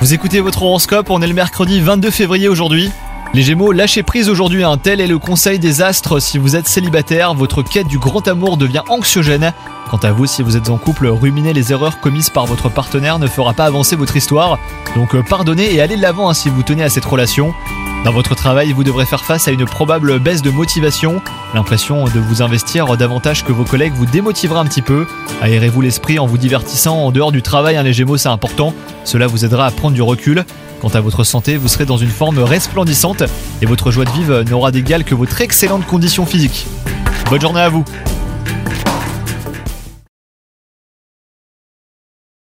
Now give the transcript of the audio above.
Vous écoutez votre horoscope, on est le mercredi 22 février aujourd'hui. Les Gémeaux, lâchez prise aujourd'hui, un tel est le conseil des astres. Si vous êtes célibataire, votre quête du grand amour devient anxiogène. Quant à vous, si vous êtes en couple, ruminer les erreurs commises par votre partenaire ne fera pas avancer votre histoire. Donc euh, pardonnez et allez de l'avant hein, si vous tenez à cette relation. Dans votre travail, vous devrez faire face à une probable baisse de motivation. L'impression de vous investir davantage que vos collègues vous démotivera un petit peu. Aérez-vous l'esprit en vous divertissant en dehors du travail, les Gémeaux, c'est important. Cela vous aidera à prendre du recul. Quant à votre santé, vous serez dans une forme resplendissante et votre joie de vivre n'aura d'égal que votre excellente condition physique. Bonne journée à vous